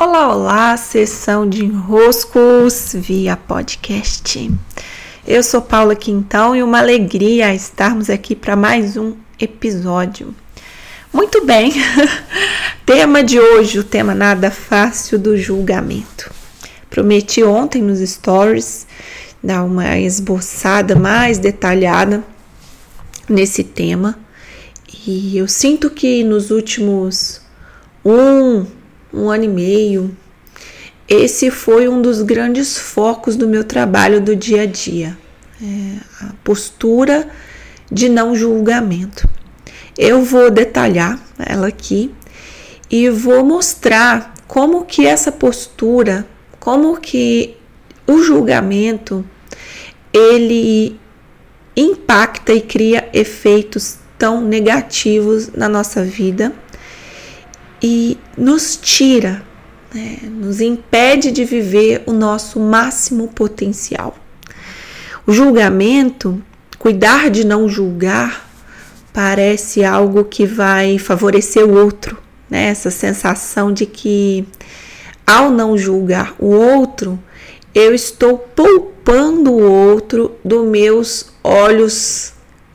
Olá, olá, sessão de enroscos via podcast. Eu sou Paula Quintão e uma alegria estarmos aqui para mais um episódio. Muito bem, tema de hoje, o tema nada fácil do julgamento. Prometi ontem nos stories dar uma esboçada mais detalhada nesse tema e eu sinto que nos últimos um um ano e meio, esse foi um dos grandes focos do meu trabalho do dia a dia, é a postura de não julgamento. Eu vou detalhar ela aqui e vou mostrar como que essa postura, como que o julgamento ele impacta e cria efeitos tão negativos na nossa vida e nos tira, né, nos impede de viver o nosso máximo potencial. O julgamento, cuidar de não julgar, parece algo que vai favorecer o outro, né? Essa sensação de que ao não julgar o outro, eu estou poupando o outro dos meus olhos,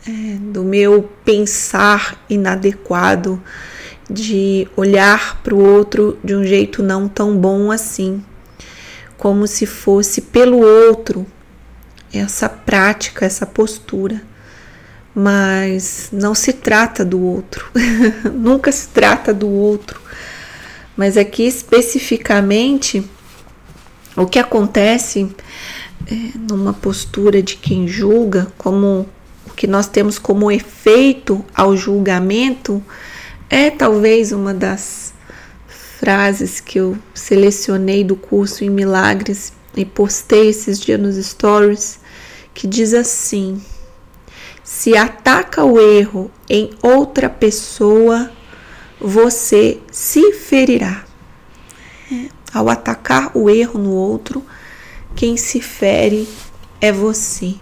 é, do meu pensar inadequado, de olhar para o outro de um jeito não tão bom assim, como se fosse pelo outro essa prática, essa postura. Mas não se trata do outro, nunca se trata do outro. Mas aqui especificamente, o que acontece é, numa postura de quem julga, como o que nós temos como efeito ao julgamento, é talvez uma das frases que eu selecionei do curso em Milagres e postei esses dias nos stories, que diz assim: se ataca o erro em outra pessoa, você se ferirá. É, ao atacar o erro no outro, quem se fere é você.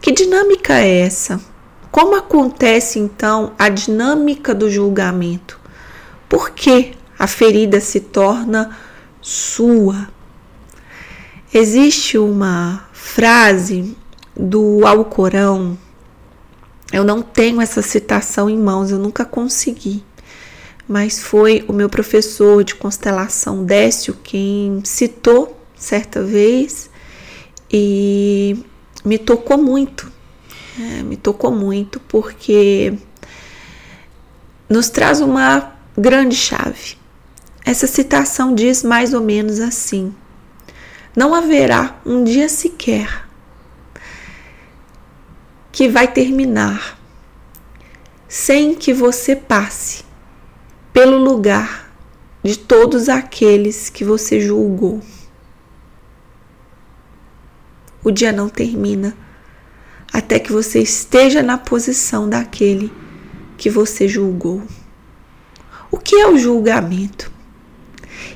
Que dinâmica é essa? Como acontece então a dinâmica do julgamento? Por que a ferida se torna sua? Existe uma frase do Alcorão, eu não tenho essa citação em mãos, eu nunca consegui, mas foi o meu professor de constelação Décio quem citou certa vez e me tocou muito é, me tocou muito porque nos traz uma grande chave. Essa citação diz mais ou menos assim: Não haverá um dia sequer que vai terminar sem que você passe pelo lugar de todos aqueles que você julgou. O dia não termina até que você esteja na posição daquele que você julgou. O que é o julgamento?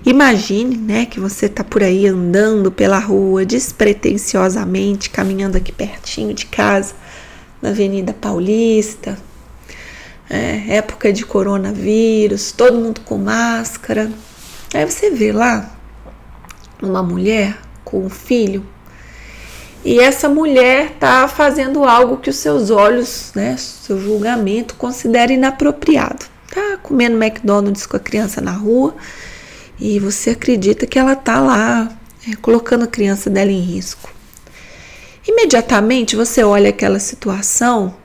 Imagine, né, que você está por aí andando pela rua despretensiosamente, caminhando aqui pertinho de casa, na Avenida Paulista, é, época de coronavírus, todo mundo com máscara. Aí você vê lá uma mulher com um filho e essa mulher está fazendo algo que os seus olhos, né, seu julgamento considera inapropriado. Tá comendo McDonald's com a criança na rua e você acredita que ela tá lá é, colocando a criança dela em risco. Imediatamente você olha aquela situação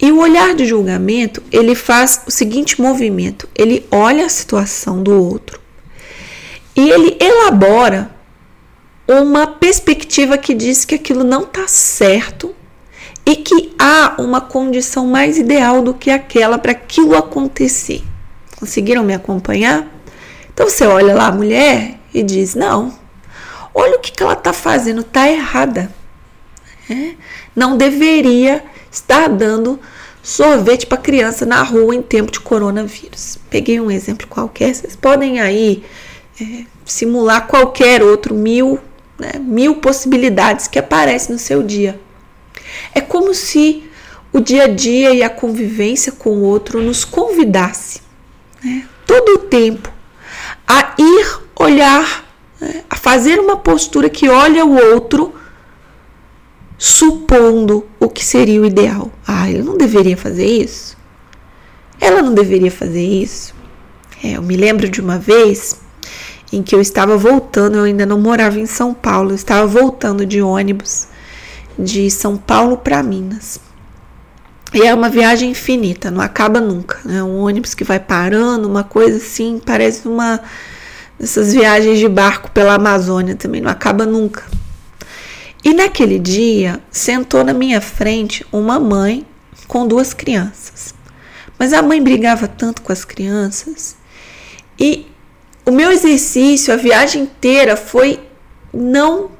e o olhar de julgamento ele faz o seguinte movimento: ele olha a situação do outro e ele elabora uma perspectiva que diz que aquilo não está certo e que há uma condição mais ideal do que aquela para aquilo acontecer. Conseguiram me acompanhar? Então você olha lá a mulher e diz: não, olha o que, que ela está fazendo, está errada. É? Não deveria estar dando sorvete para criança na rua em tempo de coronavírus. Peguei um exemplo qualquer, vocês podem aí é, simular qualquer outro mil né? mil possibilidades que aparecem no seu dia. É como se o dia a dia e a convivência com o outro nos convidasse né? todo o tempo a ir olhar, né, a fazer uma postura que olha o outro supondo o que seria o ideal. Ah, ele não deveria fazer isso? Ela não deveria fazer isso? É, eu me lembro de uma vez em que eu estava voltando, eu ainda não morava em São Paulo, eu estava voltando de ônibus de São Paulo para Minas. E é uma viagem infinita, não acaba nunca, né? Um ônibus que vai parando, uma coisa assim, parece uma dessas viagens de barco pela Amazônia também, não acaba nunca. E naquele dia sentou na minha frente uma mãe com duas crianças. Mas a mãe brigava tanto com as crianças e o meu exercício, a viagem inteira foi não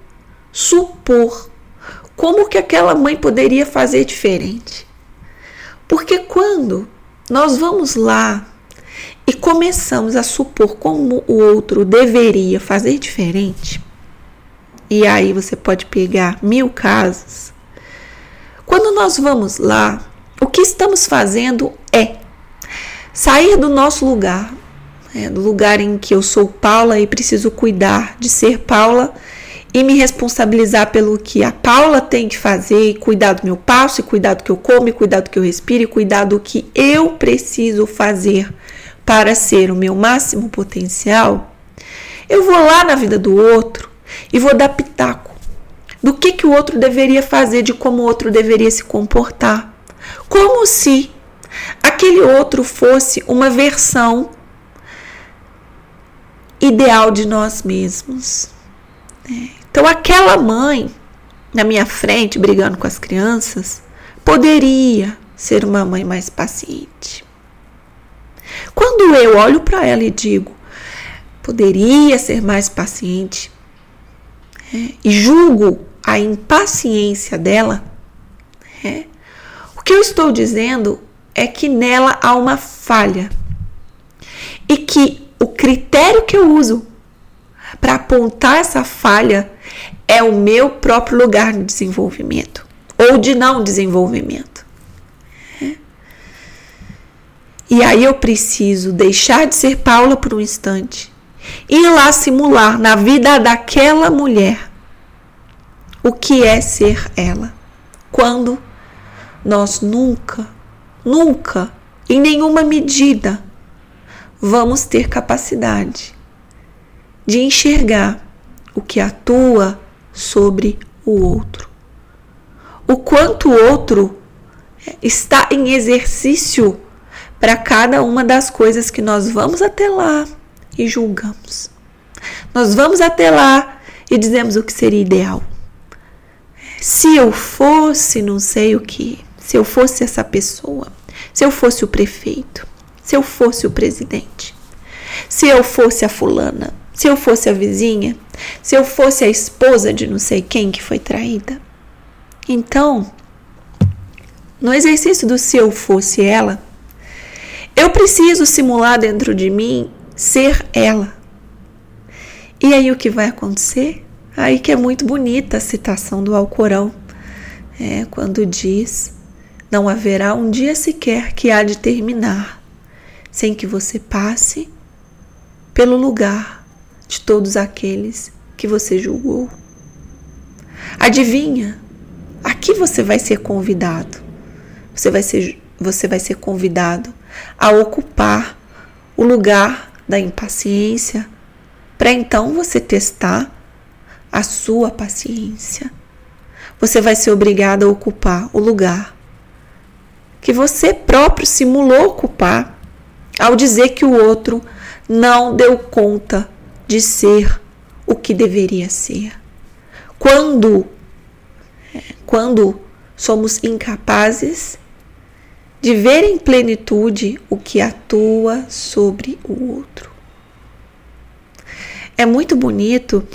supor como que aquela mãe poderia fazer diferente. Porque quando nós vamos lá e começamos a supor como o outro deveria fazer diferente, e aí você pode pegar mil casos. Quando nós vamos lá, o que estamos fazendo é sair do nosso lugar, é, do lugar em que eu sou Paula e preciso cuidar de ser Paula e me responsabilizar pelo que a Paula tem que fazer, e cuidar do meu passo, e cuidar do que eu como, e cuidar do que eu respiro, e cuidar do que eu preciso fazer para ser o meu máximo potencial, eu vou lá na vida do outro e vou dar pitaco do que, que o outro deveria fazer, de como o outro deveria se comportar. Como se aquele outro fosse uma versão ideal de nós mesmos. É. Então, aquela mãe na minha frente, brigando com as crianças, poderia ser uma mãe mais paciente. Quando eu olho para ela e digo, poderia ser mais paciente, é, e julgo a impaciência dela, é, o que eu estou dizendo é que nela há uma falha e que o critério que eu uso para apontar essa falha é o meu próprio lugar de desenvolvimento ou de não desenvolvimento. E aí eu preciso deixar de ser Paula por um instante e ir lá simular na vida daquela mulher o que é ser ela. Quando nós nunca, nunca, em nenhuma medida, vamos ter capacidade de enxergar o que atua sobre o outro. O quanto o outro está em exercício para cada uma das coisas que nós vamos até lá e julgamos. Nós vamos até lá e dizemos o que seria ideal. Se eu fosse não sei o que, se eu fosse essa pessoa, se eu fosse o prefeito, se eu fosse o presidente, se eu fosse a fulana, se eu fosse a vizinha, se eu fosse a esposa de não sei quem que foi traída. Então, no exercício do se eu fosse ela, eu preciso simular dentro de mim ser ela. E aí o que vai acontecer? Aí que é muito bonita a citação do Alcorão, é, quando diz: Não haverá um dia sequer que há de terminar sem que você passe pelo lugar de todos aqueles que você julgou. Adivinha? Aqui você vai ser convidado. Você vai ser, você vai ser convidado a ocupar o lugar da impaciência para então você testar a sua paciência. Você vai ser obrigado a ocupar o lugar que você próprio simulou ocupar ao dizer que o outro não deu conta de ser o que deveria ser. Quando quando somos incapazes de ver em plenitude o que atua sobre o outro. É muito bonito,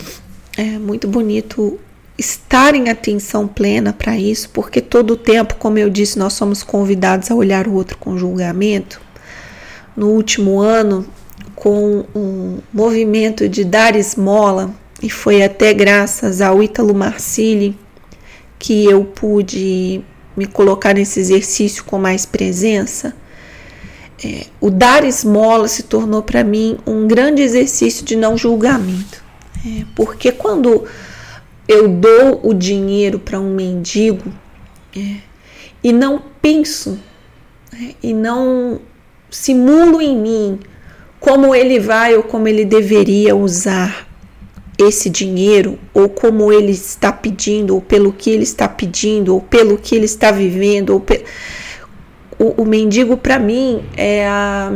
é muito bonito estar em atenção plena para isso, porque todo o tempo, como eu disse, nós somos convidados a olhar o outro com julgamento. No último ano, com um movimento de dar esmola, e foi até graças ao Ítalo Marcilli que eu pude me colocar nesse exercício com mais presença. é, o dar esmola se tornou para mim um grande exercício de não julgamento. É, porque quando eu dou o dinheiro para um mendigo é, e não penso é, e não simulo em mim como ele vai ou como ele deveria usar esse dinheiro, ou como ele está pedindo, ou pelo que ele está pedindo, ou pelo que ele está vivendo, ou pe... o, o mendigo para mim é a,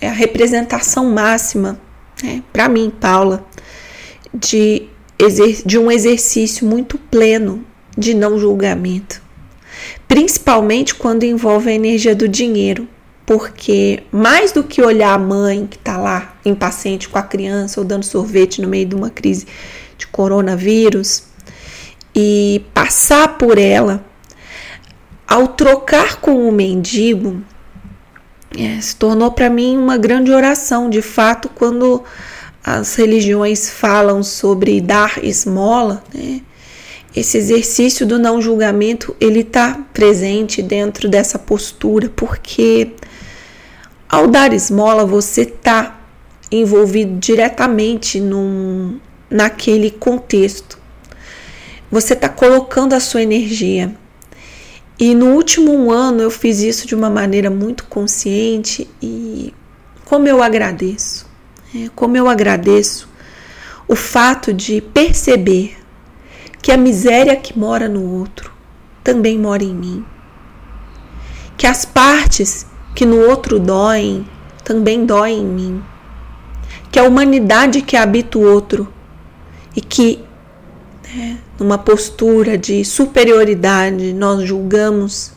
é a representação máxima, né, para mim, Paula, de, de um exercício muito pleno de não julgamento, principalmente quando envolve a energia do dinheiro porque mais do que olhar a mãe que está lá impaciente com a criança ou dando sorvete no meio de uma crise de coronavírus e passar por ela, ao trocar com o mendigo, é, se tornou para mim uma grande oração. De fato, quando as religiões falam sobre dar esmola, né, esse exercício do não julgamento ele está presente dentro dessa postura, porque ao dar esmola, você está envolvido diretamente num, naquele contexto. Você está colocando a sua energia. E no último ano eu fiz isso de uma maneira muito consciente e como eu agradeço, é, como eu agradeço o fato de perceber que a miséria que mora no outro também mora em mim. Que as partes que no outro doem, também dói em mim. Que a humanidade que habita o outro e que, né, numa postura de superioridade, nós julgamos,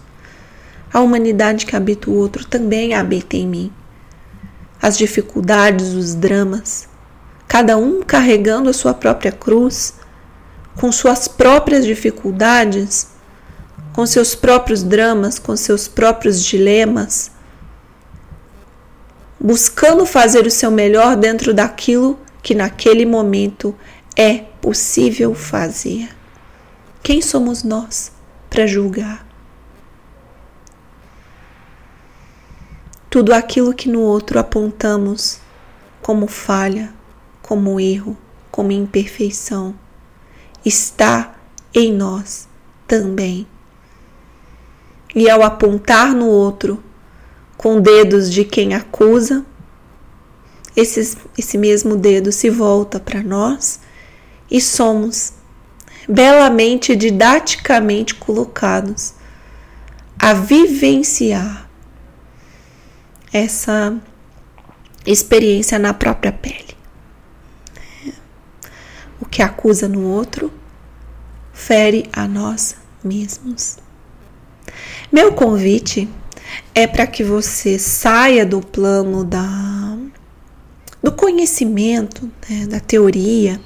a humanidade que habita o outro também habita em mim. As dificuldades, os dramas, cada um carregando a sua própria cruz, com suas próprias dificuldades, com seus próprios dramas, com seus próprios dilemas buscando fazer o seu melhor dentro daquilo que naquele momento é possível fazer. Quem somos nós para julgar? Tudo aquilo que no outro apontamos como falha, como erro, como imperfeição, está em nós também. E ao apontar no outro, com dedos de quem acusa, esse, esse mesmo dedo se volta para nós e somos belamente, didaticamente colocados a vivenciar essa experiência na própria pele. O que acusa no outro fere a nós mesmos. Meu convite é para que você saia do plano da, do conhecimento, né, da teoria.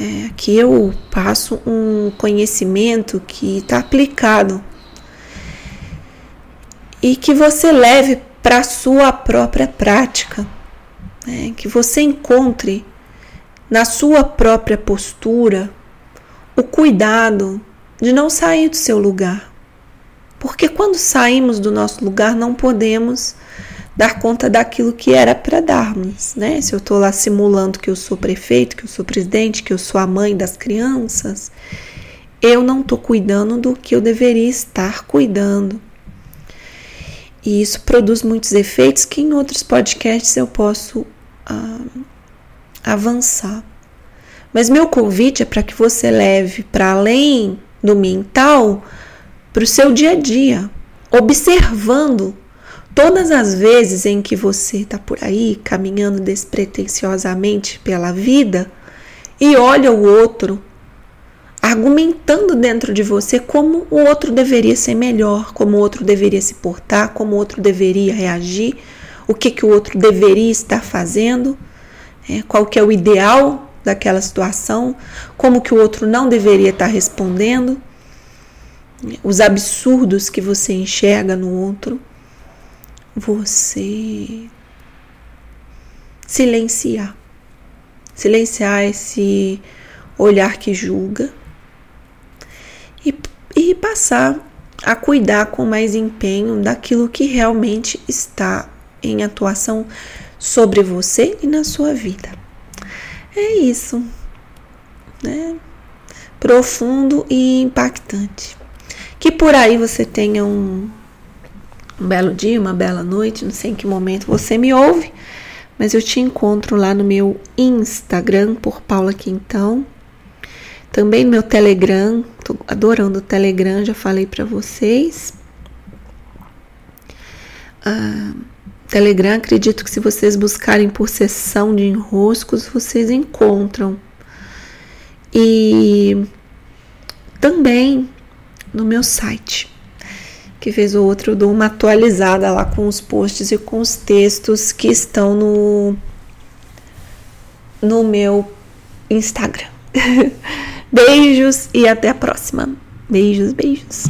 É, que eu passo um conhecimento que está aplicado e que você leve para sua própria prática, né, que você encontre na sua própria postura o cuidado de não sair do seu lugar, porque quando saímos do nosso lugar, não podemos dar conta daquilo que era para darmos, né? Se eu estou lá simulando que eu sou prefeito, que eu sou presidente, que eu sou a mãe das crianças, eu não estou cuidando do que eu deveria estar cuidando. E isso produz muitos efeitos que em outros podcasts eu posso ah, avançar. Mas meu convite é para que você leve para além do mental para o seu dia a dia, observando todas as vezes em que você está por aí caminhando despretensiosamente pela vida e olha o outro argumentando dentro de você como o outro deveria ser melhor, como o outro deveria se portar, como o outro deveria reagir, o que, que o outro deveria estar fazendo, é, qual que é o ideal daquela situação, como que o outro não deveria estar respondendo os absurdos que você enxerga no outro, você silenciar. Silenciar esse olhar que julga e, e passar a cuidar com mais empenho daquilo que realmente está em atuação sobre você e na sua vida. É isso, né? Profundo e impactante. Que por aí você tenha um, um belo dia, uma bela noite, não sei em que momento você me ouve, mas eu te encontro lá no meu Instagram por Paula Quintão. Também no meu Telegram, tô adorando o Telegram, já falei para vocês. Ah, Telegram, acredito que se vocês buscarem por sessão de enroscos, vocês encontram. E também no meu site, que fez o outro, eu dou uma atualizada lá com os posts e com os textos que estão no, no meu Instagram. beijos e até a próxima. Beijos, beijos.